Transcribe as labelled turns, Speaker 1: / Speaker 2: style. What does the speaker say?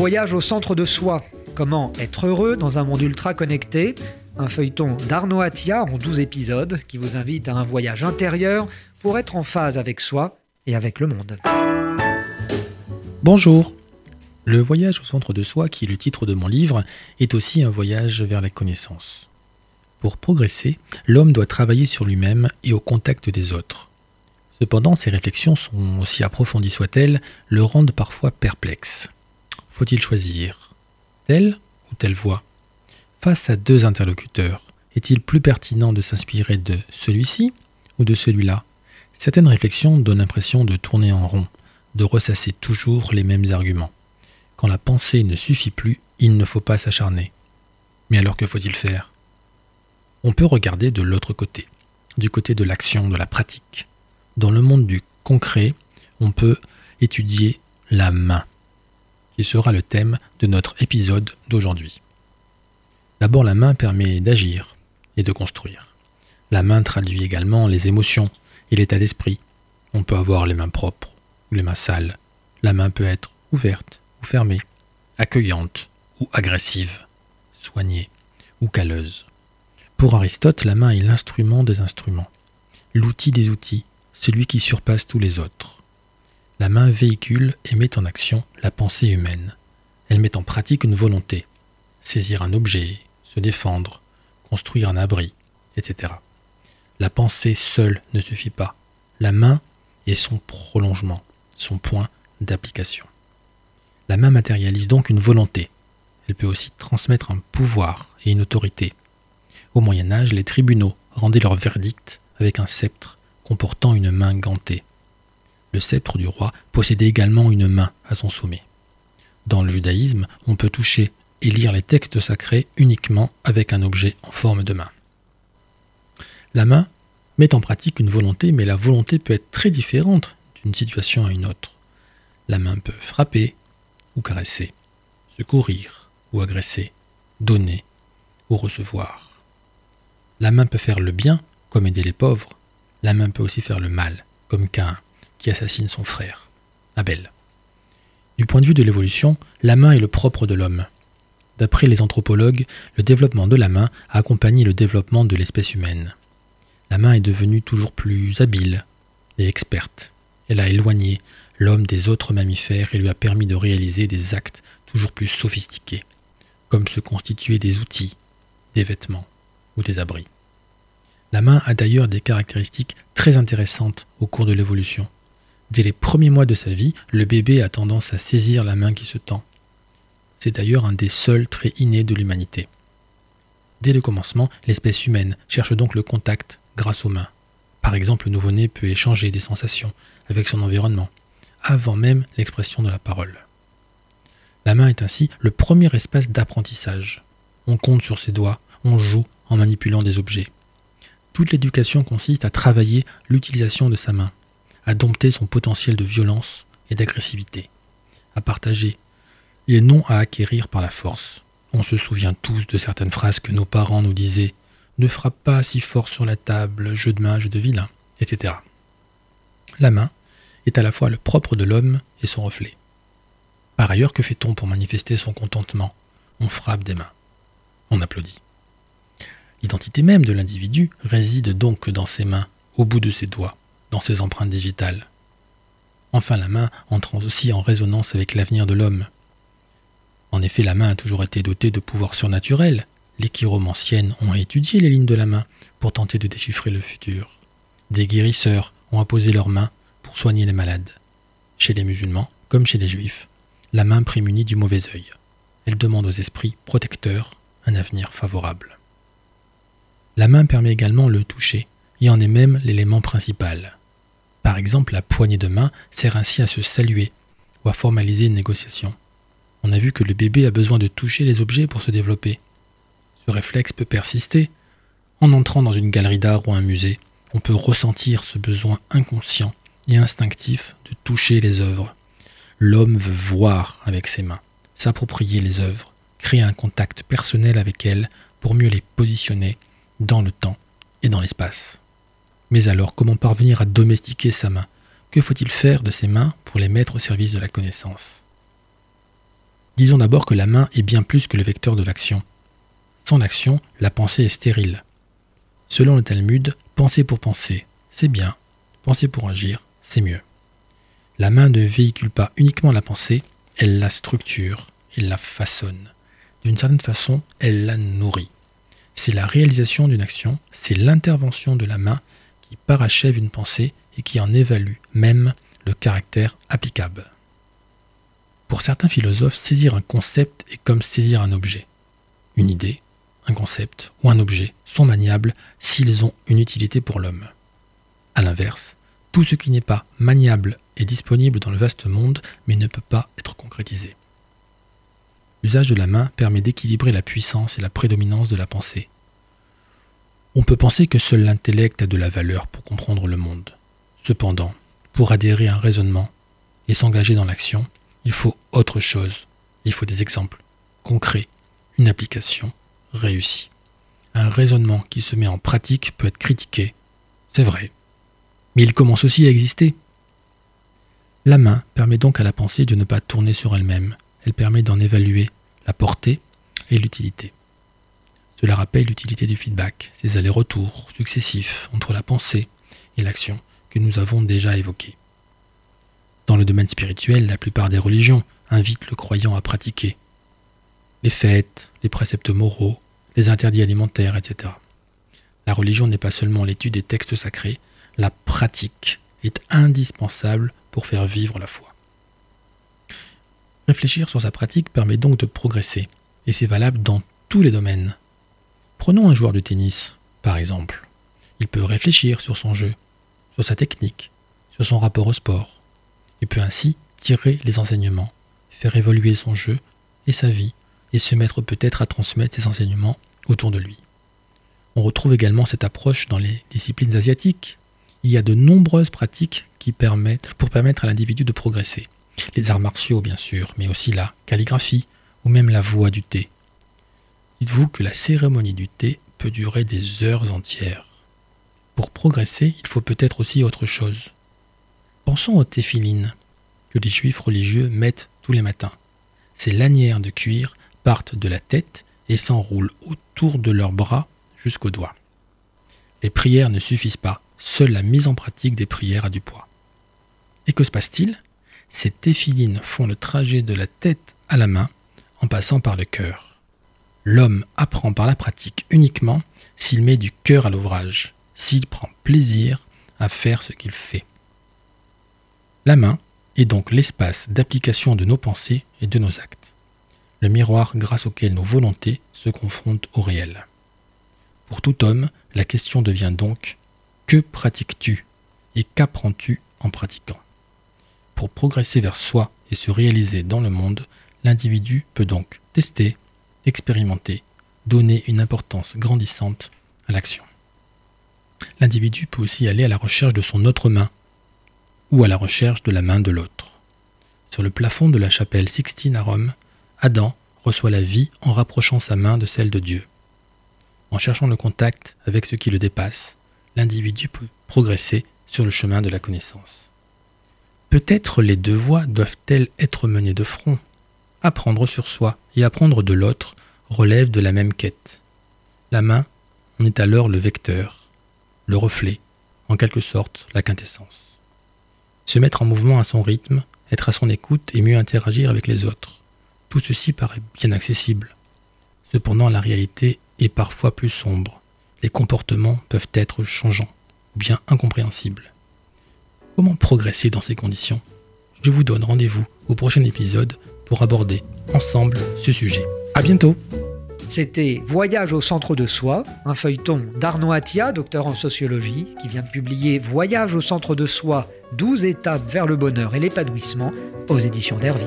Speaker 1: Voyage au centre de soi. Comment être heureux dans un monde ultra connecté? Un feuilleton d'Arnaud Attia en 12 épisodes qui vous invite à un voyage intérieur pour être en phase avec soi et avec le monde.
Speaker 2: Bonjour Le voyage au centre de soi, qui est le titre de mon livre, est aussi un voyage vers la connaissance. Pour progresser, l'homme doit travailler sur lui-même et au contact des autres. Cependant, ses réflexions sont, aussi approfondies soient-elles, le rendent parfois perplexe. Faut-il choisir? Telle ou telle voie Face à deux interlocuteurs, est-il plus pertinent de s'inspirer de celui-ci ou de celui-là? Certaines réflexions donnent l'impression de tourner en rond, de ressasser toujours les mêmes arguments. Quand la pensée ne suffit plus, il ne faut pas s'acharner. Mais alors que faut-il faire? On peut regarder de l'autre côté, du côté de l'action, de la pratique. Dans le monde du concret, on peut étudier la main, sera le thème de notre épisode d'aujourd'hui. D'abord, la main permet d'agir et de construire. La main traduit également les émotions et l'état d'esprit. On peut avoir les mains propres ou les mains sales. La main peut être ouverte ou fermée, accueillante ou agressive, soignée ou calleuse. Pour Aristote, la main est l'instrument des instruments, l'outil des outils, celui qui surpasse tous les autres. La main véhicule et met en action la pensée humaine. Elle met en pratique une volonté, saisir un objet, se défendre, construire un abri, etc. La pensée seule ne suffit pas. La main est son prolongement, son point d'application. La main matérialise donc une volonté. Elle peut aussi transmettre un pouvoir et une autorité. Au Moyen Âge, les tribunaux rendaient leur verdict avec un sceptre comportant une main gantée. Le sceptre du roi possédait également une main à son sommet. Dans le judaïsme, on peut toucher et lire les textes sacrés uniquement avec un objet en forme de main. La main met en pratique une volonté, mais la volonté peut être très différente d'une situation à une autre. La main peut frapper ou caresser, secourir ou agresser, donner ou recevoir. La main peut faire le bien, comme aider les pauvres, la main peut aussi faire le mal, comme Cain, qui assassine son frère, Abel. Du point de vue de l'évolution, la main est le propre de l'homme. D'après les anthropologues, le développement de la main a accompagné le développement de l'espèce humaine. La main est devenue toujours plus habile et experte. Elle a éloigné l'homme des autres mammifères et lui a permis de réaliser des actes toujours plus sophistiqués, comme se constituer des outils, des vêtements ou des abris. La main a d'ailleurs des caractéristiques très intéressantes au cours de l'évolution. Dès les premiers mois de sa vie, le bébé a tendance à saisir la main qui se tend. C'est d'ailleurs un des seuls traits innés de l'humanité. Dès le commencement, l'espèce humaine cherche donc le contact grâce aux mains. Par exemple, le nouveau-né peut échanger des sensations avec son environnement, avant même l'expression de la parole. La main est ainsi le premier espace d'apprentissage. On compte sur ses doigts, on joue en manipulant des objets. Toute l'éducation consiste à travailler l'utilisation de sa main, à dompter son potentiel de violence et d'agressivité, à partager, et non à acquérir par la force. On se souvient tous de certaines phrases que nos parents nous disaient Ne frappe pas si fort sur la table, jeu de main, jeu de vilain, etc. La main est à la fois le propre de l'homme et son reflet. Par ailleurs, que fait-on pour manifester son contentement? On frappe des mains. On applaudit. L'identité même de l'individu réside donc dans ses mains, au bout de ses doigts, dans ses empreintes digitales. Enfin, la main entre aussi en résonance avec l'avenir de l'homme. En effet, la main a toujours été dotée de pouvoirs surnaturels. Les chiromanciennes ont étudié les lignes de la main pour tenter de déchiffrer le futur. Des guérisseurs ont apposé leurs mains pour soigner les malades. Chez les musulmans, comme chez les juifs, la main prémunit du mauvais œil. Elle demande aux esprits protecteurs un avenir favorable. La main permet également le toucher, et en est même l'élément principal. Par exemple, la poignée de main sert ainsi à se saluer ou à formaliser une négociation. On a vu que le bébé a besoin de toucher les objets pour se développer. Ce réflexe peut persister. En entrant dans une galerie d'art ou un musée, on peut ressentir ce besoin inconscient et instinctif de toucher les œuvres. L'homme veut voir avec ses mains, s'approprier les œuvres, créer un contact personnel avec elles pour mieux les positionner dans le temps et dans l'espace. Mais alors, comment parvenir à domestiquer sa main? Que faut-il faire de ses mains pour les mettre au service de la connaissance? Disons d'abord que la main est bien plus que le vecteur de l'action. Sans l'action, la pensée est stérile. Selon le Talmud, penser pour penser, c'est bien, penser pour agir, c'est mieux. La main ne véhicule pas uniquement la pensée, elle la structure, elle la façonne. D'une certaine façon, elle la nourrit. C'est la réalisation d'une action, c'est l'intervention de la main qui parachève une pensée et qui en évalue même le caractère applicable. Pour certains philosophes, saisir un concept est comme saisir un objet. Une idée, un concept ou un objet sont maniables s'ils ont une utilité pour l'homme. A l'inverse, tout ce qui n'est pas maniable est disponible dans le vaste monde mais ne peut pas être concrétisé. L'usage de la main permet d'équilibrer la puissance et la prédominance de la pensée. On peut penser que seul l'intellect a de la valeur pour comprendre le monde. Cependant, pour adhérer à un raisonnement et s'engager dans l'action, il faut autre chose. Il faut des exemples concrets, une application réussie. Un raisonnement qui se met en pratique peut être critiqué, c'est vrai, mais il commence aussi à exister. La main permet donc à la pensée de ne pas tourner sur elle-même, elle permet d'en évaluer la portée et l'utilité. Cela rappelle l'utilité du feedback, ces allers-retours successifs entre la pensée et l'action que nous avons déjà évoqués. Dans le domaine spirituel, la plupart des religions invitent le croyant à pratiquer les fêtes, les préceptes moraux, les interdits alimentaires, etc. La religion n'est pas seulement l'étude des textes sacrés, la pratique est indispensable pour faire vivre la foi. Réfléchir sur sa pratique permet donc de progresser, et c'est valable dans tous les domaines. Prenons un joueur de tennis, par exemple. Il peut réfléchir sur son jeu, sur sa technique, sur son rapport au sport. Il peut ainsi tirer les enseignements, faire évoluer son jeu et sa vie, et se mettre peut-être à transmettre ses enseignements autour de lui. On retrouve également cette approche dans les disciplines asiatiques. Il y a de nombreuses pratiques qui permettent, pour permettre à l'individu de progresser les arts martiaux bien sûr, mais aussi la calligraphie ou même la voix du thé. Dites-vous que la cérémonie du thé peut durer des heures entières. Pour progresser, il faut peut-être aussi autre chose. Pensons aux téphilines que les juifs religieux mettent tous les matins. Ces lanières de cuir partent de la tête et s'enroulent autour de leurs bras jusqu'aux doigts. Les prières ne suffisent pas, seule la mise en pratique des prières a du poids. Et que se passe-t-il? Ces téphilines font le trajet de la tête à la main en passant par le cœur. L'homme apprend par la pratique uniquement s'il met du cœur à l'ouvrage, s'il prend plaisir à faire ce qu'il fait. La main est donc l'espace d'application de nos pensées et de nos actes, le miroir grâce auquel nos volontés se confrontent au réel. Pour tout homme, la question devient donc que pratiques-tu et qu'apprends-tu en pratiquant? Pour progresser vers soi et se réaliser dans le monde, l'individu peut donc tester, expérimenter, donner une importance grandissante à l'action. L'individu peut aussi aller à la recherche de son autre main ou à la recherche de la main de l'autre. Sur le plafond de la chapelle Sixtine à Rome, Adam reçoit la vie en rapprochant sa main de celle de Dieu. En cherchant le contact avec ce qui le dépasse, l'individu peut progresser sur le chemin de la connaissance. Peut-être les deux voies doivent-elles être menées de front. Apprendre sur soi et apprendre de l'autre relève de la même quête. La main en est alors le vecteur, le reflet, en quelque sorte la quintessence. Se mettre en mouvement à son rythme, être à son écoute et mieux interagir avec les autres. Tout ceci paraît bien accessible. Cependant, la réalité est parfois plus sombre. Les comportements peuvent être changeants, bien incompréhensibles. Comment progresser dans ces conditions? Je vous donne rendez-vous au prochain épisode pour aborder ensemble ce sujet. À bientôt
Speaker 1: C'était Voyage au centre de soi, un feuilleton d'Arnaud Attia, docteur en sociologie, qui vient de publier Voyage au centre de soi, 12 étapes vers le bonheur et l'épanouissement aux éditions d'Hervy.